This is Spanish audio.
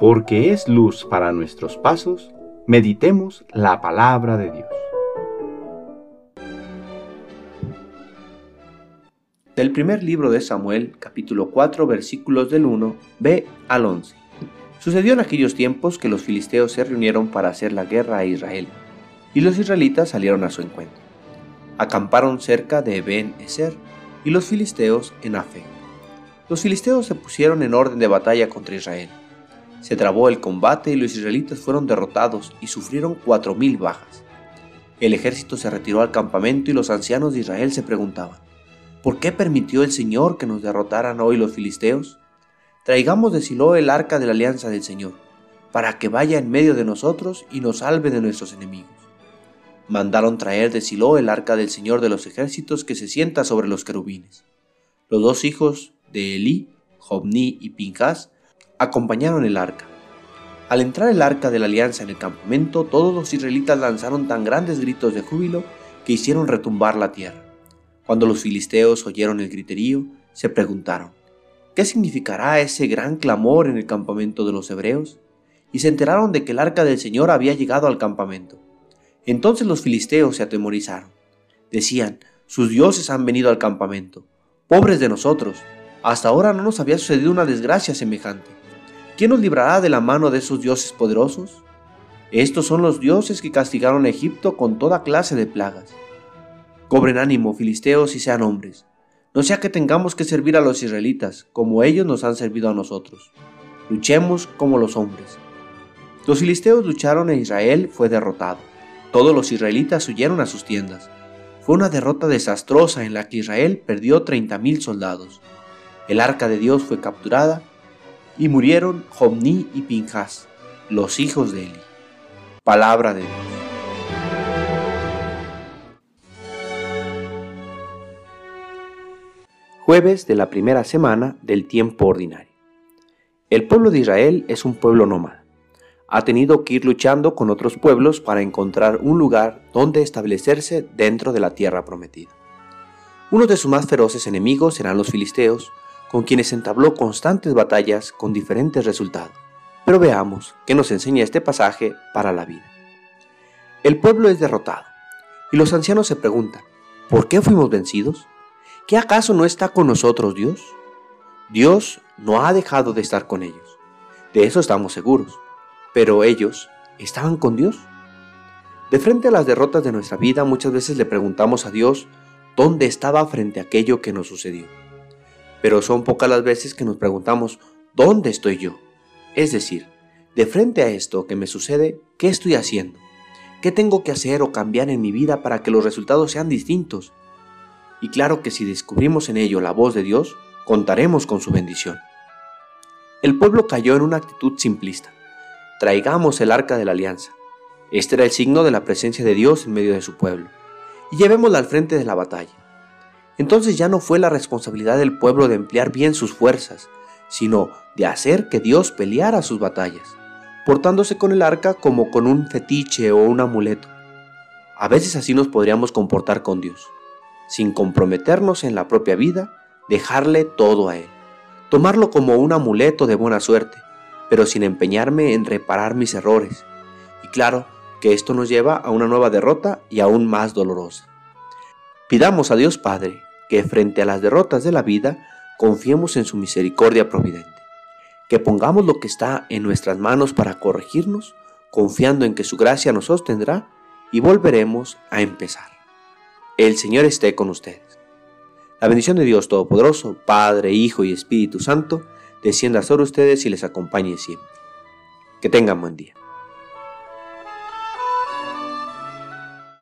porque es luz para nuestros pasos, meditemos la palabra de Dios. Del primer libro de Samuel, capítulo 4, versículos del 1, b al 11. Sucedió en aquellos tiempos que los filisteos se reunieron para hacer la guerra a Israel, y los israelitas salieron a su encuentro. Acamparon cerca de Ben Eser y los filisteos en Afec. Los filisteos se pusieron en orden de batalla contra Israel se trabó el combate y los israelitas fueron derrotados y sufrieron cuatro mil bajas. El ejército se retiró al campamento y los ancianos de Israel se preguntaban, ¿por qué permitió el Señor que nos derrotaran hoy los filisteos? Traigamos de Silo el arca de la alianza del Señor, para que vaya en medio de nosotros y nos salve de nuestros enemigos. Mandaron traer de Silo el arca del Señor de los ejércitos que se sienta sobre los querubines. Los dos hijos de Elí, Jobní y Pinjas, acompañaron el arca. Al entrar el arca de la alianza en el campamento, todos los israelitas lanzaron tan grandes gritos de júbilo que hicieron retumbar la tierra. Cuando los filisteos oyeron el griterío, se preguntaron, ¿qué significará ese gran clamor en el campamento de los hebreos? Y se enteraron de que el arca del Señor había llegado al campamento. Entonces los filisteos se atemorizaron. Decían, sus dioses han venido al campamento. Pobres de nosotros, hasta ahora no nos había sucedido una desgracia semejante. ¿Quién nos librará de la mano de esos dioses poderosos? Estos son los dioses que castigaron Egipto con toda clase de plagas. Cobren ánimo, filisteos, y sean hombres. No sea que tengamos que servir a los israelitas, como ellos nos han servido a nosotros. Luchemos como los hombres. Los filisteos lucharon e Israel fue derrotado. Todos los israelitas huyeron a sus tiendas. Fue una derrota desastrosa en la que Israel perdió 30.000 soldados. El arca de Dios fue capturada y murieron Jomní y Pinjas, los hijos de Eli. Palabra de Dios. Jueves de la primera semana del tiempo ordinario. El pueblo de Israel es un pueblo nómada. Ha tenido que ir luchando con otros pueblos para encontrar un lugar donde establecerse dentro de la tierra prometida. Uno de sus más feroces enemigos serán los filisteos, con quienes entabló constantes batallas con diferentes resultados. Pero veamos qué nos enseña este pasaje para la vida. El pueblo es derrotado, y los ancianos se preguntan, ¿por qué fuimos vencidos? ¿Qué acaso no está con nosotros Dios? Dios no ha dejado de estar con ellos, de eso estamos seguros, pero ellos estaban con Dios. De frente a las derrotas de nuestra vida muchas veces le preguntamos a Dios dónde estaba frente a aquello que nos sucedió pero son pocas las veces que nos preguntamos, ¿dónde estoy yo? Es decir, de frente a esto que me sucede, ¿qué estoy haciendo? ¿Qué tengo que hacer o cambiar en mi vida para que los resultados sean distintos? Y claro que si descubrimos en ello la voz de Dios, contaremos con su bendición. El pueblo cayó en una actitud simplista. Traigamos el arca de la alianza. Este era el signo de la presencia de Dios en medio de su pueblo. Y llevémosla al frente de la batalla. Entonces ya no fue la responsabilidad del pueblo de emplear bien sus fuerzas, sino de hacer que Dios peleara sus batallas, portándose con el arca como con un fetiche o un amuleto. A veces así nos podríamos comportar con Dios, sin comprometernos en la propia vida, dejarle todo a Él, tomarlo como un amuleto de buena suerte, pero sin empeñarme en reparar mis errores. Y claro que esto nos lleva a una nueva derrota y aún más dolorosa. Pidamos a Dios Padre que frente a las derrotas de la vida confiemos en su misericordia providente, que pongamos lo que está en nuestras manos para corregirnos, confiando en que su gracia nos sostendrá y volveremos a empezar. El Señor esté con ustedes. La bendición de Dios Todopoderoso, Padre, Hijo y Espíritu Santo, descienda sobre ustedes y les acompañe siempre. Que tengan buen día.